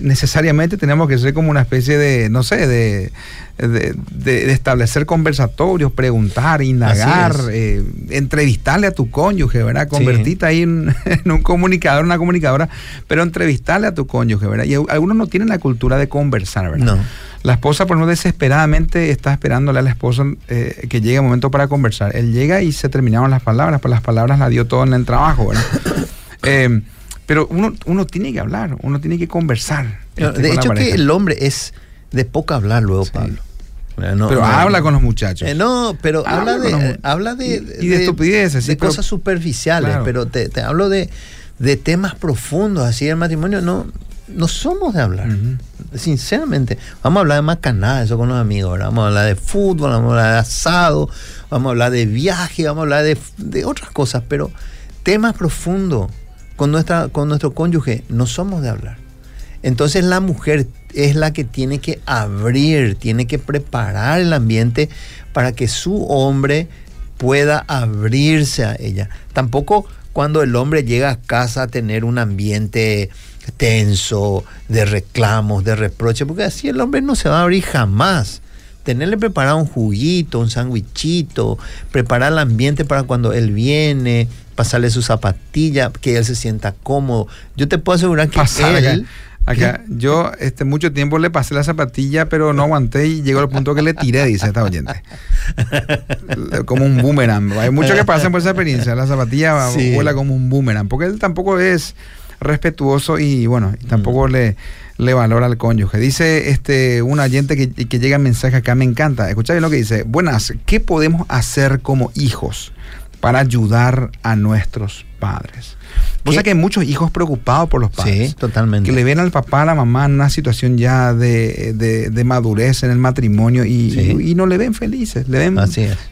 necesariamente tenemos que ser como una especie de, no sé, de, de, establecer conversatorios, preguntar, indagar, eh, entrevistarle a tu cónyuge, ¿verdad? Convertirte ahí en, un comunicador, una comunicadora, pero entrevistarle a tu cónyuge, ¿verdad? Y algunos no tienen la cultura de conversar, ¿verdad? No. La esposa, por no desesperadamente, está esperándole a la esposa eh, que llegue el momento para conversar. Él llega y se terminaron las palabras, pues las palabras las dio todo en el trabajo, ¿verdad? Eh, pero uno, uno tiene que hablar, uno tiene que conversar. Este, de hecho, que el hombre es de poco hablar luego, Pablo. pero habla con los muchachos. Eh, no, pero habla de, habla de, y, de, estupideces, de cosas superficiales, pero te, te hablo de, de temas profundos, así el matrimonio no no somos de hablar. Sinceramente, vamos a hablar de más canal eso con los amigos, vamos a hablar de fútbol, vamos a hablar de asado, vamos a hablar de viaje, vamos a hablar de, otras cosas, pero temas profundos con, nuestra, con nuestro cónyuge no somos de hablar. Entonces la mujer es la que tiene que abrir, tiene que preparar el ambiente para que su hombre pueda abrirse a ella. Tampoco cuando el hombre llega a casa a tener un ambiente tenso, de reclamos, de reproches, porque así el hombre no se va a abrir jamás. Tenerle preparado un juguito, un sándwichito, preparar el ambiente para cuando él viene, pasarle su zapatilla, que él se sienta cómodo. Yo te puedo asegurar que él... Acá, yo este, mucho tiempo le pasé la zapatilla, pero no aguanté y llegó al punto que le tiré, dice esta oyente. como un boomerang. Hay muchos que pasan por esa experiencia. La zapatilla vuela como un boomerang, porque él tampoco es respetuoso y bueno, tampoco mm. le, le valora al cónyuge. Dice este un oyente que, que llega mensaje acá, me encanta. Escucha bien lo que dice. Buenas, ¿qué podemos hacer como hijos para ayudar a nuestros padres? O sea que hay muchos hijos preocupados por los padres. Sí, totalmente. Que le ven al papá, a la mamá en una situación ya de, madurez en el matrimonio y, no le ven felices. Le ven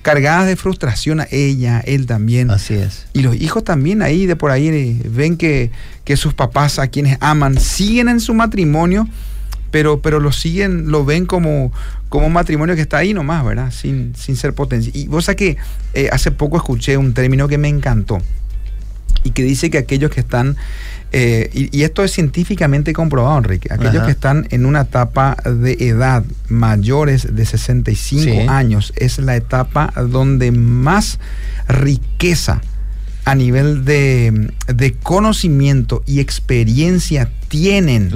cargadas de frustración a ella, él también. Así es. Y los hijos también ahí de por ahí eh, ven que, que sus papás, a quienes aman, siguen en su matrimonio pero, pero lo siguen, lo ven como, como un matrimonio que está ahí nomás, ¿verdad? Sin, sin ser potencia. Y vos sabés que eh, hace poco escuché un término que me encantó y que dice que aquellos que están, eh, y, esto es científicamente comprobado, Enrique, aquellos que están en una etapa de edad mayores de 65 años, es la etapa donde más riqueza a nivel de, conocimiento y experiencia tienen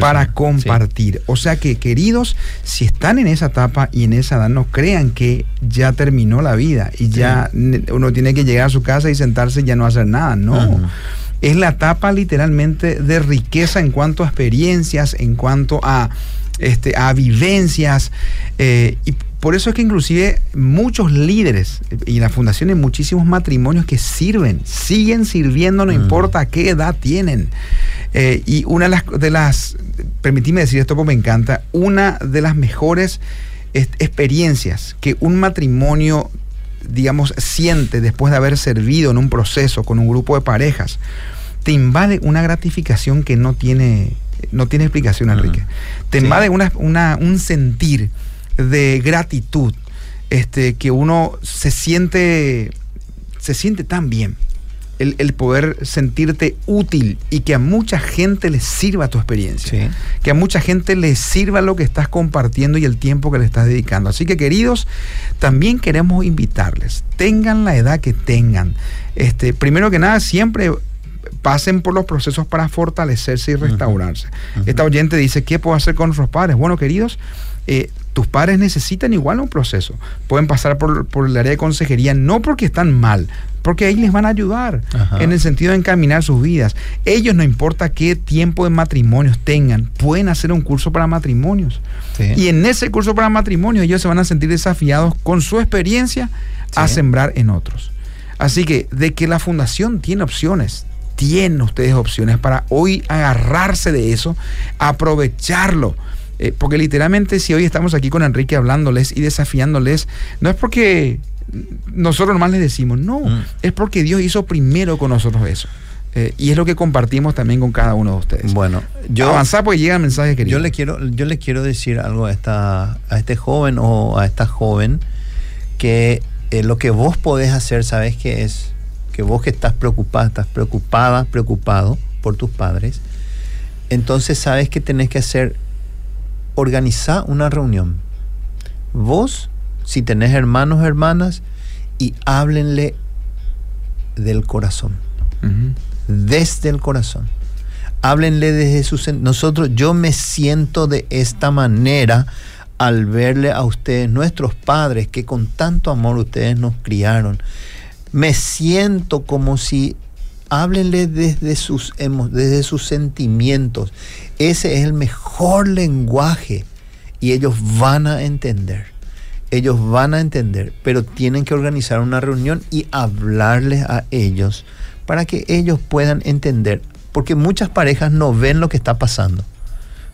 para compartir. O sea que, queridos, si están en esa etapa y en esa edad, no crean que ya terminó la vida y ya uno tiene que llegar a su casa y sentarse y ya no hacer nada. No. Es la etapa literalmente de riqueza en cuanto a experiencias, en cuanto a, este, a vivencias. Eh, y por eso es que inclusive muchos líderes y la fundación en muchísimos matrimonios que sirven, siguen sirviendo, no mm. importa qué edad tienen. Eh, y una de las, de las, permitime decir esto porque me encanta, una de las mejores experiencias que un matrimonio, digamos, siente después de haber servido en un proceso con un grupo de parejas, te invade una gratificación que no tiene, no tiene explicación, Enrique. Te invade una, un sentir de gratitud, este, que uno se siente, se siente tan bien. El, poder sentirte útil y que a mucha gente le sirva tu experiencia. Que a mucha gente le sirva lo que estás compartiendo y el tiempo que le estás dedicando. Así que queridos, también queremos invitarles, tengan la edad que tengan. Este, primero que nada, siempre pasen por los procesos para fortalecerse y restaurarse. Esta oyente dice, ¿qué puedo hacer con nuestros padres? Bueno, queridos, eh, tus padres necesitan igual un proceso. Pueden pasar por, el área de consejería, no porque están mal, porque ahí les van a ayudar en el sentido de encaminar sus vidas. Ellos no importa qué tiempo de matrimonios tengan, pueden hacer un curso para matrimonios. Y en ese curso para matrimonios ellos se van a sentir desafiados con su experiencia a sembrar en otros. Así que de que la fundación tiene opciones, tienen ustedes opciones para hoy agarrarse de eso, aprovecharlo eh, porque literalmente si hoy estamos aquí con Enrique hablándoles y desafiándoles, no es porque nosotros nomás les decimos, no, mm. es porque Dios hizo primero con nosotros eso. Eh, y es lo que compartimos también con cada uno de ustedes. Bueno, yo avanzar porque llega el mensaje querido. Yo le quiero, yo le quiero decir algo a esta, a este joven o a esta joven que eh, lo que vos podés hacer, sabes qué es que vos que estás preocupada, estás preocupada, preocupado por tus padres, entonces sabes que tenés que hacer organizá una reunión. Vos, si tenés hermanos o hermanas, y háblenle del corazón. Desde el corazón. Háblenle desde su... Nosotros, yo me siento de esta manera al verle a ustedes, nuestros padres, que con tanto amor ustedes nos criaron. Me siento como si háblenle desde sus, desde sus sentimientos. Ese es el mejor lenguaje y ellos van a entender. Ellos van a entender, pero tienen que organizar una reunión y hablarles a ellos para que ellos puedan entender. Porque muchas parejas no ven lo que está pasando.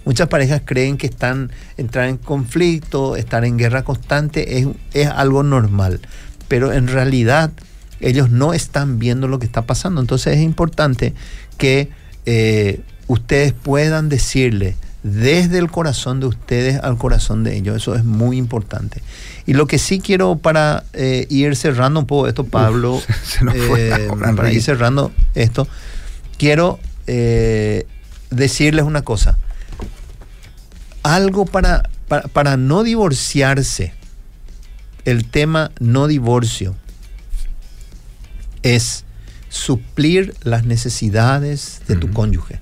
Muchas parejas creen que están entrar en conflicto, estar en guerra constante es, es algo normal. Pero en realidad ellos no están viendo lo que está pasando. Entonces es importante que eh, ustedes puedan decirle desde el corazón de ustedes al corazón de ellos. Eso es muy importante. Y lo que sí quiero para eh, ir cerrando un poco esto, Pablo, eh, para ir cerrando esto, quiero decirles una cosa. Algo para, para, no divorciarse, el tema no divorcio es suplir las necesidades de tu cónyuge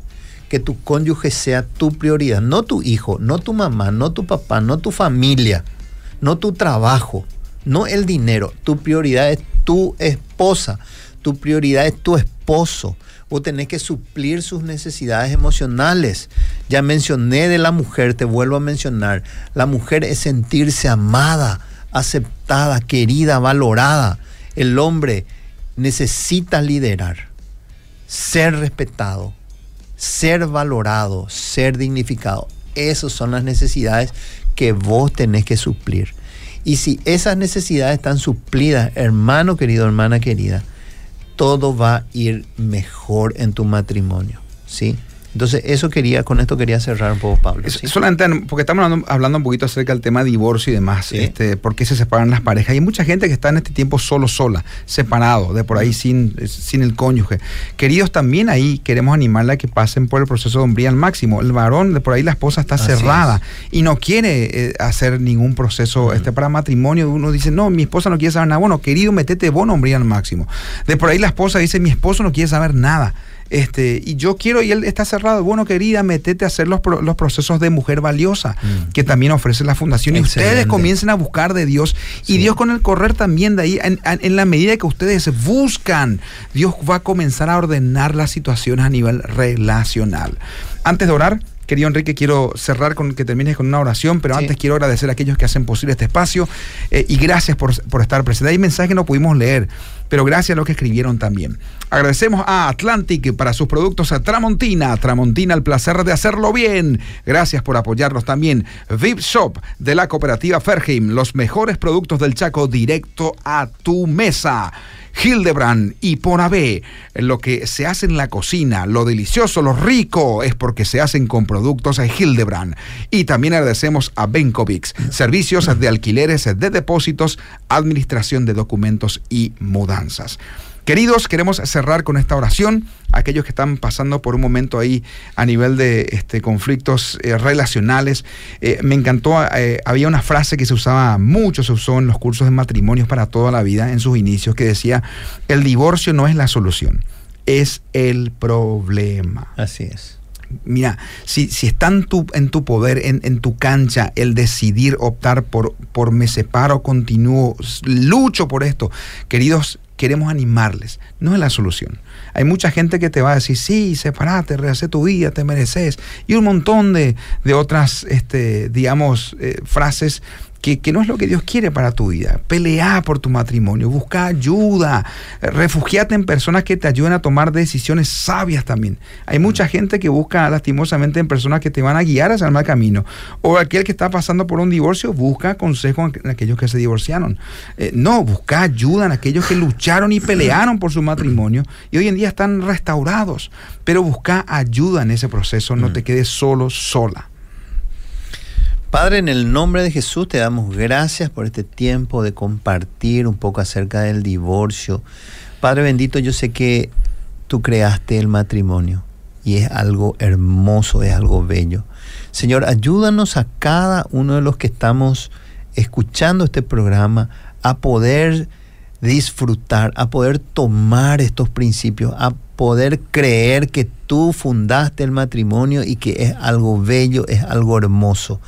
que tu cónyuge sea tu prioridad, no tu hijo, no tu mamá, no tu papá, no tu familia, no tu trabajo, no el dinero. Tu prioridad es tu esposa, tu prioridad es tu esposo. Vos tenés que suplir sus necesidades emocionales. Ya mencioné de la mujer, te vuelvo a mencionar. La mujer es sentirse amada, aceptada, querida, valorada. El hombre necesita liderar, ser respetado, ser valorado, ser dignificado. Esas son las necesidades que vos tenés que suplir. Y si esas necesidades están suplidas, hermano querido, hermana querida, todo va a ir mejor en tu matrimonio, ¿sí? Entonces, eso quería, con esto quería cerrar un poco, Pablo. Solamente porque estamos hablando, un poquito acerca del tema de divorcio y demás, este, por qué se separan las parejas. Hay mucha gente que está en este tiempo solo, sola, separado, de por ahí sin, sin el cónyuge. Queridos, también ahí queremos animarle a que pasen por el proceso de hombría al máximo. El varón, de por ahí la esposa está cerrada y no quiere eh, hacer ningún proceso este, para matrimonio. Uno dice, no, mi esposa no quiere saber nada. Bueno, querido, metete vos hombría al máximo. De por ahí la esposa dice, mi esposo no quiere saber nada. Este, y yo quiero, y él está cerrado, bueno, querida, metete a hacer los, los procesos de mujer valiosa, mm. que también ofrece la fundación. Y ustedes comiencen a buscar de Dios. Y Dios con el correr también de ahí, en, en, la medida que ustedes buscan, Dios va a comenzar a ordenar las situaciones a nivel relacional. Antes de orar, Querido Enrique, quiero cerrar con que termines con una oración, pero antes quiero agradecer a aquellos que hacen posible este espacio eh, y gracias por, estar presentes. Hay mensajes que no pudimos leer, pero gracias a los que escribieron también. Agradecemos a Atlantic para sus productos a Tramontina. Tramontina, el placer de hacerlo bien. Gracias por apoyarnos también. VIP Shop de la cooperativa Ferheim, los mejores productos del Chaco directo a tu mesa. Hildebrand y por AB. Lo que se hace en la cocina, lo delicioso, lo rico, es porque se hacen con productos Hildebrand. Y también agradecemos a Benkovics, servicios de alquileres de depósitos, administración de documentos y Queridos, queremos cerrar con esta oración. Aquellos que están pasando por un momento ahí a nivel de este, conflictos eh, relacionales. Eh, me encantó, eh, había una frase que se usaba mucho, se usó en los cursos de matrimonios para toda la vida, en sus inicios, que decía, el divorcio no es la solución, es el problema. Así es. Mira, si, si está en tu, en tu poder, en, en, tu cancha, el decidir optar por, por me separo, continúo, lucho por esto, queridos, queremos animarles. No es la solución. Hay mucha gente que te va a decir, sí, separate, rehace tu vida, te mereces. Y un montón de, de otras, este, digamos, eh, frases que, no es lo que Dios quiere para tu vida. Pelea por tu matrimonio, busca ayuda, refugiate en personas que te ayuden a tomar decisiones sabias también. Hay mucha gente que busca lastimosamente en personas que te van a guiar hacia el mal camino. O aquel que está pasando por un divorcio, busca consejo en aquellos que se divorciaron. Eh, no, busca ayuda en aquellos que lucharon y pelearon por su matrimonio y hoy en día están restaurados. Pero busca ayuda en ese proceso, no mm. te quedes solo, sola. Padre, en el nombre de Jesús te damos gracias por este tiempo de compartir un poco acerca del divorcio. Padre bendito, yo sé que tú creaste el matrimonio y es algo hermoso, es algo bello. Señor, ayúdanos a cada uno de los que estamos escuchando este programa a poder disfrutar, a poder tomar estos principios, a poder creer que tú fundaste el matrimonio y que es algo bello, es algo hermoso.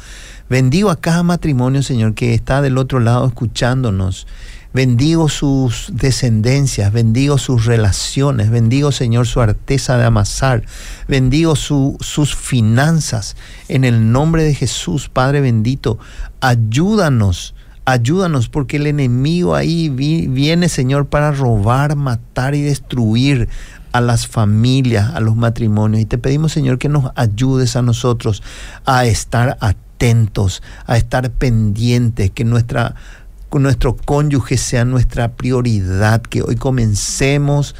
Bendigo a cada matrimonio, Señor, que está del otro lado escuchándonos. Bendigo sus descendencias, bendigo sus relaciones, bendigo, Señor, su arteza de amasar, bendigo sus finanzas. En el nombre de Jesús, Padre bendito, ayúdanos, ayúdanos, porque el enemigo ahí viene, Señor, para robar, matar y destruir a las familias, a los matrimonios. Y te pedimos, Señor, que nos ayudes a nosotros a estar atentos a estar pendientes, que nuestra, nuestro cónyuge sea nuestra prioridad, que hoy comencemos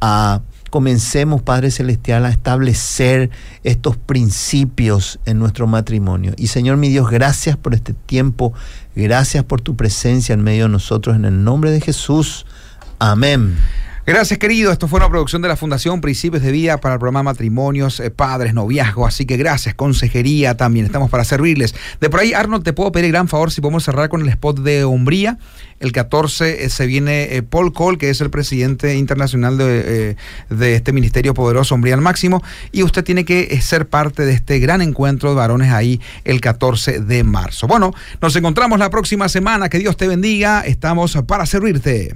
a comencemos, Padre Celestial, a establecer estos principios en nuestro matrimonio. Y Señor mi Dios, gracias por este tiempo, gracias por tu presencia en medio de nosotros, en el nombre de Jesús. Amén. Gracias, querido. Esto fue una producción de la Fundación Principios de Vida para el programa Matrimonios, eh, Padres, Noviazgo. Así que gracias, consejería también. Estamos para servirles. De por ahí, Arnold, te puedo pedir gran favor si podemos cerrar con el spot de Umbría. El 14 eh, se viene eh, Paul Cole, que es el presidente internacional de, este Ministerio Poderoso Umbría al Máximo. Y usted tiene que ser parte de este gran encuentro de varones ahí el 14 de marzo. Bueno, nos encontramos la próxima semana. Que Dios te bendiga. Estamos para servirte.